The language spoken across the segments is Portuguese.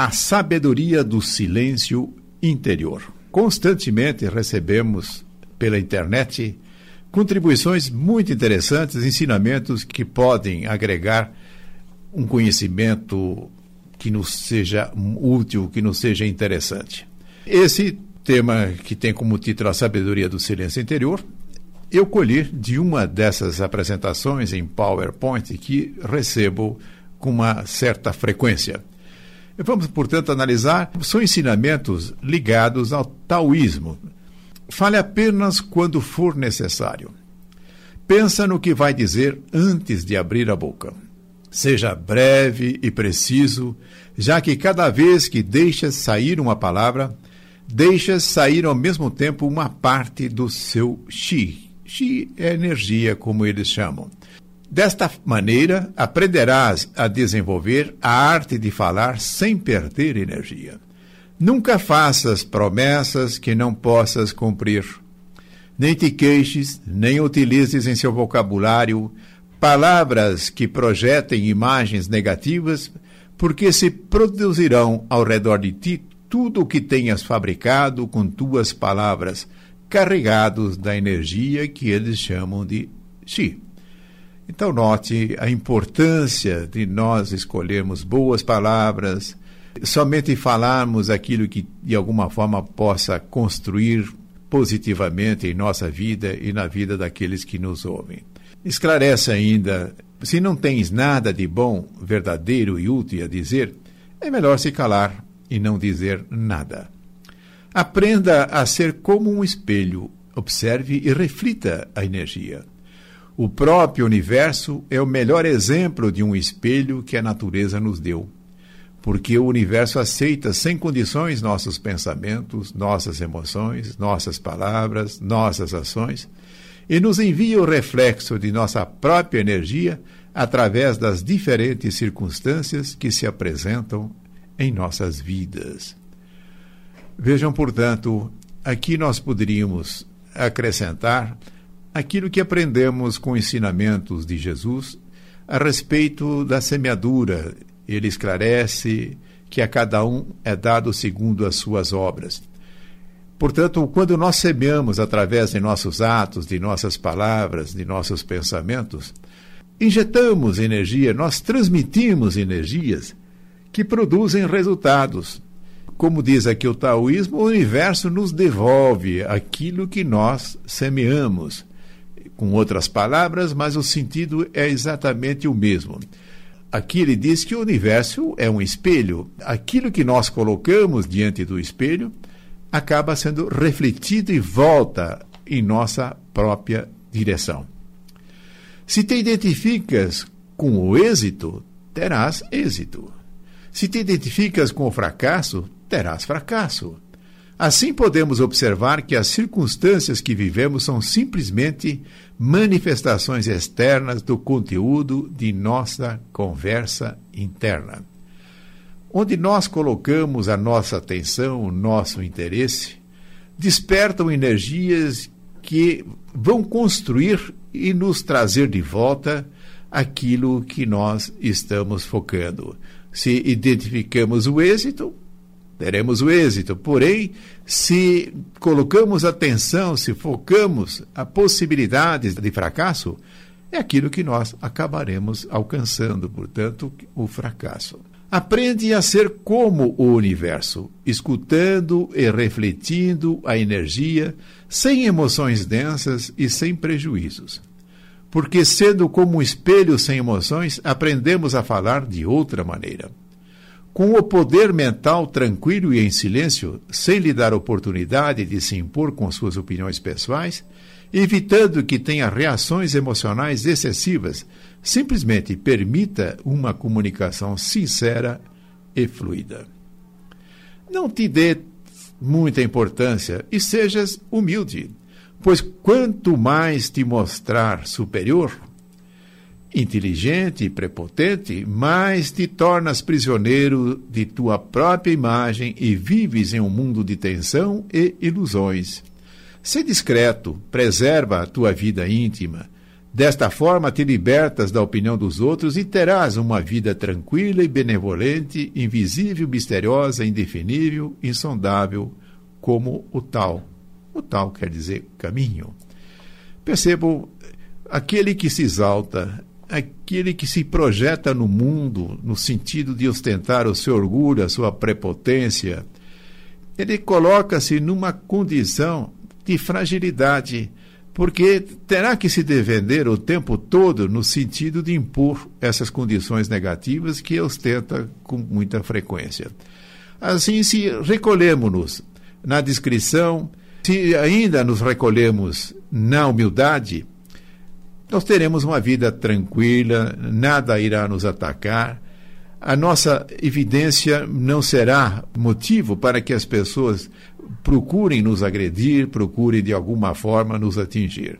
a sabedoria do silêncio interior. Constantemente recebemos pela internet contribuições muito interessantes, ensinamentos que podem agregar um conhecimento que nos seja útil, que nos seja interessante. Esse tema que tem como título A Sabedoria do Silêncio Interior, eu colhi de uma dessas apresentações em PowerPoint que recebo com uma certa frequência. Vamos, portanto, analisar. São ensinamentos ligados ao taoísmo. Fale apenas quando for necessário. Pensa no que vai dizer antes de abrir a boca. Seja breve e preciso, já que cada vez que deixas sair uma palavra, deixas sair ao mesmo tempo uma parte do seu chi. Chi é energia, como eles chamam. Desta maneira, aprenderás a desenvolver a arte de falar sem perder energia. Nunca faças promessas que não possas cumprir. Nem te queixes, nem utilizes em seu vocabulário palavras que projetem imagens negativas, porque se produzirão ao redor de ti tudo o que tenhas fabricado com tuas palavras, carregados da energia que eles chamam de chi. Então, note a importância de nós escolhermos boas palavras, somente falarmos aquilo que de alguma forma possa construir positivamente em nossa vida e na vida daqueles que nos ouvem. Esclarece ainda: se não tens nada de bom, verdadeiro e útil a dizer, é melhor se calar e não dizer nada. Aprenda a ser como um espelho, observe e reflita a energia. O próprio universo é o melhor exemplo de um espelho que a natureza nos deu. Porque o universo aceita sem condições nossos pensamentos, nossas emoções, nossas palavras, nossas ações e nos envia o reflexo de nossa própria energia através das diferentes circunstâncias que se apresentam em nossas vidas. Vejam, portanto, aqui nós poderíamos acrescentar aquilo que aprendemos com ensinamentos de Jesus a respeito da semeadura. Ele esclarece que a cada um é dado segundo as suas obras. Portanto, quando nós semeamos através de nossos atos, de nossas palavras, de nossos pensamentos, injetamos energia, nós transmitimos energias que produzem resultados. Como diz aqui o taoísmo, o universo nos devolve aquilo que nós semeamos com outras palavras, mas o sentido é exatamente o mesmo. Aqui ele diz que o universo é um espelho. Aquilo que nós colocamos diante do espelho acaba sendo refletido e volta em nossa própria direção. Se te identificas com o êxito, terás êxito. Se te identificas com o fracasso, terás fracasso. Assim podemos observar que as circunstâncias que vivemos são simplesmente manifestações externas do conteúdo de nossa conversa interna. Onde nós colocamos a nossa atenção, o nosso interesse, despertam energias que vão construir e nos trazer de volta aquilo que nós estamos focando. Se identificamos o êxito, teremos o êxito. Porém, se colocamos atenção, se focamos a possibilidades de fracasso, é aquilo que nós acabaremos alcançando, portanto, o fracasso. Aprende a ser como o universo, escutando e refletindo a energia, sem emoções densas e sem prejuízos. Porque, sendo como um espelho sem emoções, aprendemos a falar de outra maneira. Com o poder mental tranquilo e em silêncio, sem lhe dar oportunidade de se impor com suas opiniões pessoais, evitando que tenha reações emocionais excessivas, simplesmente permita uma comunicação sincera e fluida. Não te dê muita importância e sejas humilde, pois quanto mais te mostrar superior, inteligente e prepotente, mais te tornas prisioneiro de tua própria imagem e vives em um mundo de tensão e ilusões. Se discreto, preserva a tua vida íntima, Desta forma, te libertas da opinião dos outros e terás uma vida tranquila e benevolente, invisível, misteriosa, indefinível, insondável, como o tal. O tal quer dizer caminho. Percebam, aquele que se exalta, aquele que se projeta no mundo no sentido de ostentar o seu orgulho, a sua prepotência, ele coloca-se numa condição de fragilidade porque terá que se defender o tempo todo no sentido de impor essas condições negativas que ostenta com muita frequência. Assim, se recolhemos-nos na descrição, se ainda nos recolhemos na humildade, nós teremos uma vida tranquila, nada irá nos atacar. A nossa evidência não será motivo para que as pessoas procurem nos agredir, procurem de alguma forma nos atingir.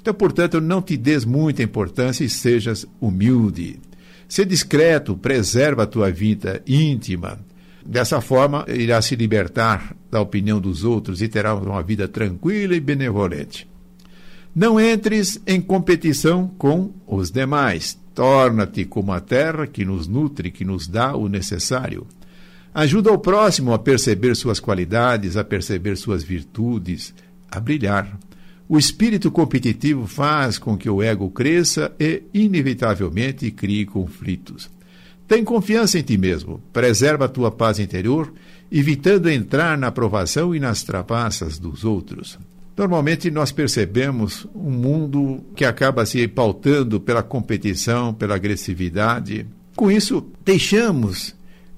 Então, portanto, não te des muita importância e sejas humilde. Ser discreto, preserva a tua vida íntima. Dessa forma, irá se libertar da opinião dos outros e terá uma vida tranquila e benevolente. Não entres em competição com os demais. Torna-te como a terra que nos nutre, que nos dá o necessário. Ajuda o próximo a perceber suas qualidades, a perceber suas virtudes, a brilhar. O espírito competitivo faz com que o ego cresça e, inevitavelmente, crie conflitos. Tem confiança em ti mesmo, preserva a tua paz interior, evitando entrar na aprovação e nas trapaças dos outros. Normalmente nós percebemos um mundo que acaba se pautando pela competição, pela agressividade. Com isso, deixamos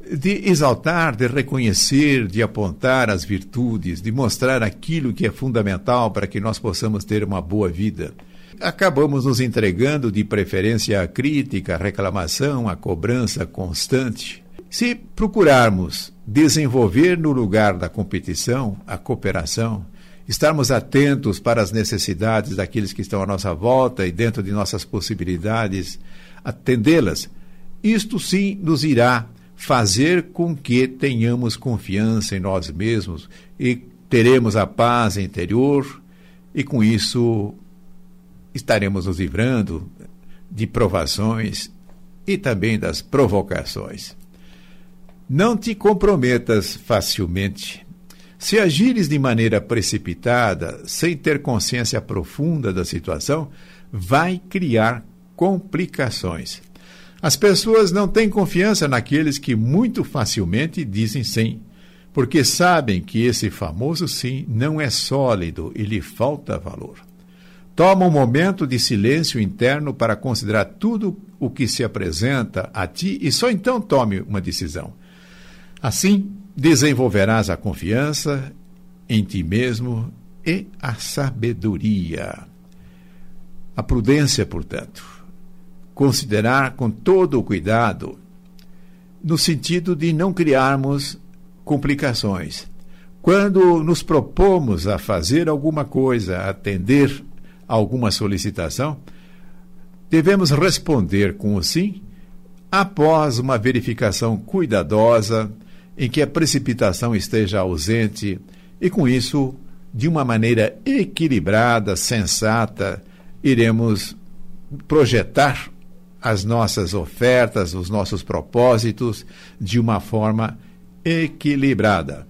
de exaltar, de reconhecer, de apontar as virtudes, de mostrar aquilo que é fundamental para que nós possamos ter uma boa vida. Acabamos nos entregando de preferência à crítica, à reclamação, à cobrança constante. Se procurarmos desenvolver no lugar da competição a cooperação, estarmos atentos para as necessidades daqueles que estão à nossa volta e dentro de nossas possibilidades, atendê-las, isto sim nos irá fazer com que tenhamos confiança em nós mesmos e teremos a paz interior e com isso estaremos nos livrando de provações e também das provocações. Não te comprometas facilmente. Se agires de maneira precipitada, sem ter consciência profunda da situação, vai criar complicações. As pessoas não têm confiança naqueles que muito facilmente dizem sim, porque sabem que esse famoso sim não é sólido e lhe falta valor. Toma um momento de silêncio interno para considerar tudo o que se apresenta a ti e só então tome uma decisão. Assim, desenvolverás a confiança em ti mesmo e a sabedoria. A prudência, portanto considerar com todo o cuidado, no sentido de não criarmos complicações. Quando nos propomos a fazer alguma coisa, atender alguma solicitação, devemos responder com o sim após uma verificação cuidadosa em que a precipitação esteja ausente e, com isso, de uma maneira equilibrada, sensata, iremos projetar as nossas ofertas, os nossos propósitos de uma forma equilibrada.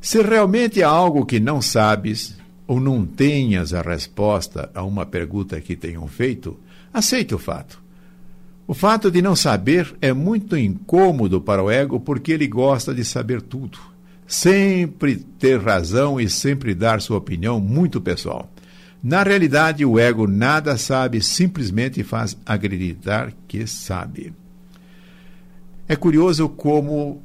Se realmente há algo que não sabes ou não tenhas a resposta a uma pergunta que tenham feito, aceite o fato. O fato de não saber é muito incômodo para o ego porque ele gosta de saber tudo, sempre ter razão e sempre dar sua opinião muito pessoal. Na realidade, o ego nada sabe, simplesmente faz acreditar que sabe. É curioso como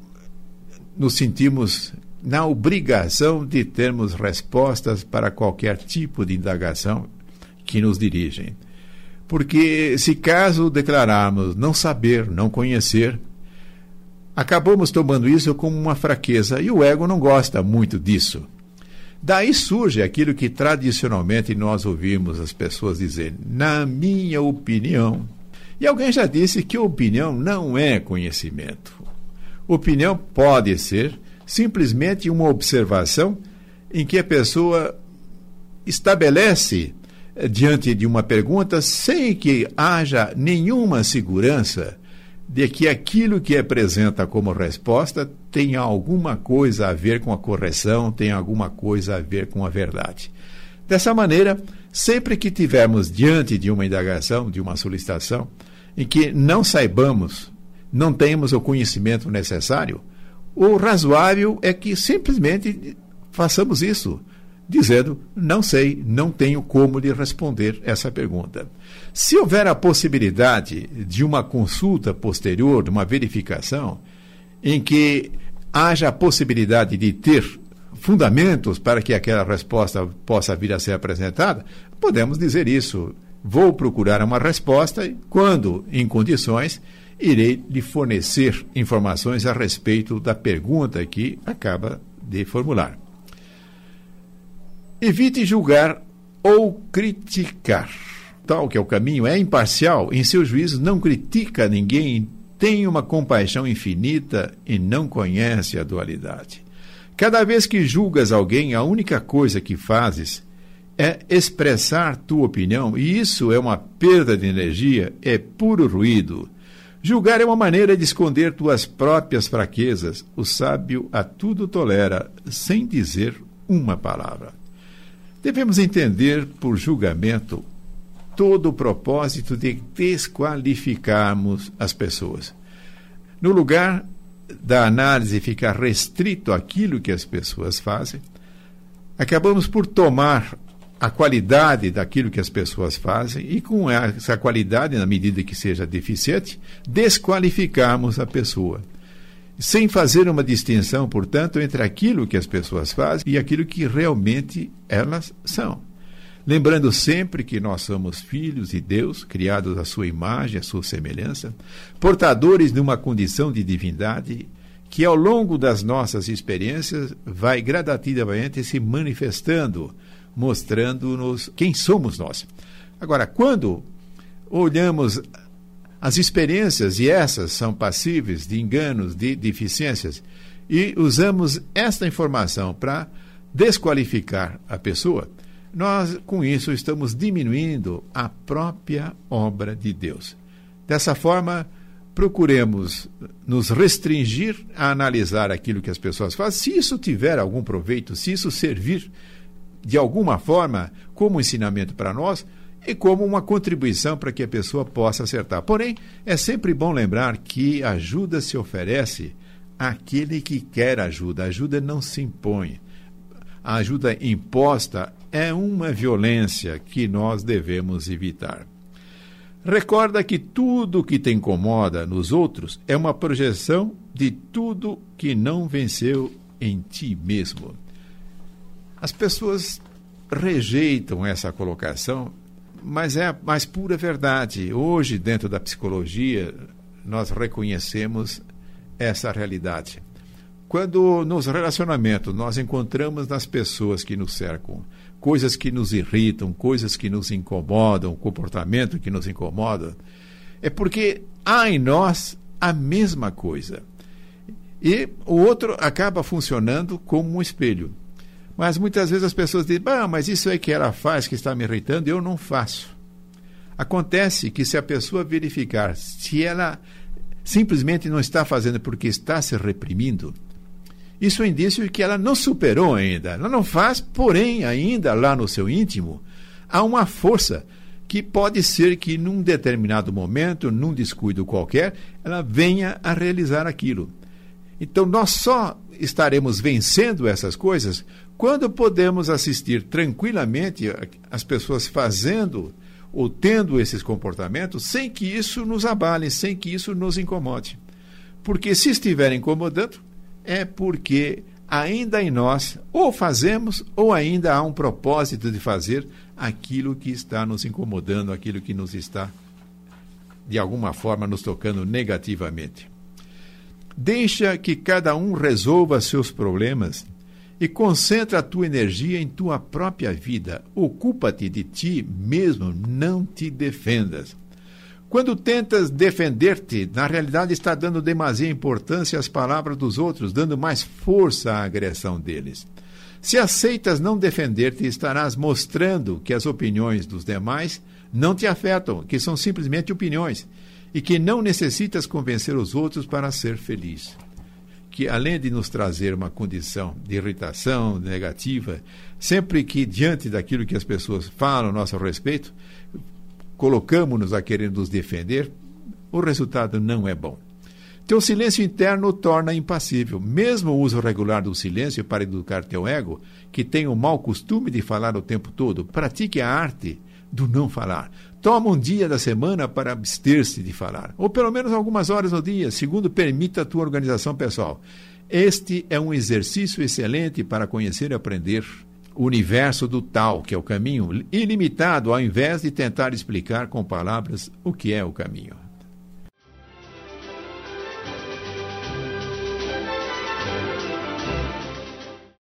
nos sentimos na obrigação de termos respostas para qualquer tipo de indagação que nos dirigem. Porque, se caso declararmos não saber, não conhecer, acabamos tomando isso como uma fraqueza e o ego não gosta muito disso. Daí surge aquilo que tradicionalmente nós ouvimos as pessoas dizerem, na minha opinião. E alguém já disse que opinião não é conhecimento. Opinião pode ser simplesmente uma observação em que a pessoa estabelece diante de uma pergunta sem que haja nenhuma segurança de que aquilo que apresenta como resposta tem alguma coisa a ver com a correção, tem alguma coisa a ver com a verdade. Dessa maneira, sempre que tivermos diante de uma indagação, de uma solicitação, em que não saibamos, não temos o conhecimento necessário, o razoável é que simplesmente façamos isso dizendo: não sei, não tenho como lhe responder essa pergunta. Se houver a possibilidade de uma consulta posterior, de uma verificação, em que haja a possibilidade de ter fundamentos para que aquela resposta possa vir a ser apresentada, podemos dizer isso. Vou procurar uma resposta e, quando em condições, irei lhe fornecer informações a respeito da pergunta que acaba de formular. Evite julgar ou criticar. Tal que é o caminho, é imparcial, em seu juízo não critica ninguém, tem uma compaixão infinita e não conhece a dualidade. Cada vez que julgas alguém, a única coisa que fazes é expressar tua opinião, e isso é uma perda de energia, é puro ruído. Julgar é uma maneira de esconder tuas próprias fraquezas. O sábio a tudo tolera, sem dizer uma palavra. Devemos entender por julgamento todo o propósito de desqualificarmos as pessoas. No lugar da análise ficar restrito àquilo que as pessoas fazem, acabamos por tomar a qualidade daquilo que as pessoas fazem e, com essa qualidade, na medida que seja deficiente, desqualificarmos a pessoa sem fazer uma distinção, portanto, entre aquilo que as pessoas fazem e aquilo que realmente elas são. Lembrando sempre que nós somos filhos de Deus, criados à sua imagem, à sua semelhança, portadores de uma condição de divindade que, ao longo das nossas experiências, vai gradativamente se manifestando, mostrando-nos quem somos nós. Agora, quando olhamos as experiências, e essas são passíveis de enganos, de deficiências, e usamos esta informação para desqualificar a pessoa, nós com isso estamos diminuindo a própria obra de Deus. Dessa forma, procuremos nos restringir a analisar aquilo que as pessoas fazem, se isso tiver algum proveito, se isso servir de alguma forma como ensinamento para nós, e como uma contribuição para que a pessoa possa acertar. Porém, é sempre bom lembrar que ajuda se oferece àquele que quer ajuda. A ajuda não se impõe. A ajuda imposta é uma violência que nós devemos evitar. Recorda que tudo que te incomoda nos outros é uma projeção de tudo que não venceu em ti mesmo. As pessoas rejeitam essa colocação mas é a mais pura verdade. Hoje, dentro da psicologia, nós reconhecemos essa realidade. Quando nos relacionamentos nós encontramos nas pessoas que nos cercam coisas que nos irritam, coisas que nos incomodam, comportamento que nos incomoda, é porque há em nós a mesma coisa. E o outro acaba funcionando como um espelho. Mas muitas vezes as pessoas dizem, ah, mas isso é que ela faz que está me irritando, eu não faço. Acontece que se a pessoa verificar se ela simplesmente não está fazendo porque está se reprimindo, isso é indício de que ela não superou ainda. Ela não faz, porém, ainda lá no seu íntimo, há uma força que pode ser que num determinado momento, num descuido qualquer, ela venha a realizar aquilo. Então nós só estaremos vencendo essas coisas quando podemos assistir tranquilamente as pessoas fazendo ou tendo esses comportamentos sem que isso nos abale, sem que isso nos incomode. Porque se estiver incomodando, é porque ainda em nós ou fazemos ou ainda há um propósito de fazer aquilo que está nos incomodando, aquilo que nos está de alguma forma nos tocando negativamente. Deixa que cada um resolva seus problemas e concentra a tua energia em tua própria vida. Ocupa-te de ti mesmo, não te defendas. Quando tentas defender-te, na realidade está dando demasiada importância às palavras dos outros, dando mais força à agressão deles. Se aceitas não defender-te, estarás mostrando que as opiniões dos demais não te afetam, que são simplesmente opiniões e que não necessitas convencer os outros para ser feliz. Que além de nos trazer uma condição de irritação negativa, sempre que diante daquilo que as pessoas falam a nosso respeito, colocamos-nos a querer nos defender, o resultado não é bom. Teu silêncio interno torna impassível. Mesmo o uso regular do silêncio para educar teu ego, que tem o mau costume de falar o tempo todo, pratique a arte do não falar. Toma um dia da semana para abster-se de falar, ou pelo menos algumas horas no dia, segundo permita a tua organização pessoal. Este é um exercício excelente para conhecer e aprender o universo do tal, que é o caminho ilimitado, ao invés de tentar explicar com palavras o que é o caminho.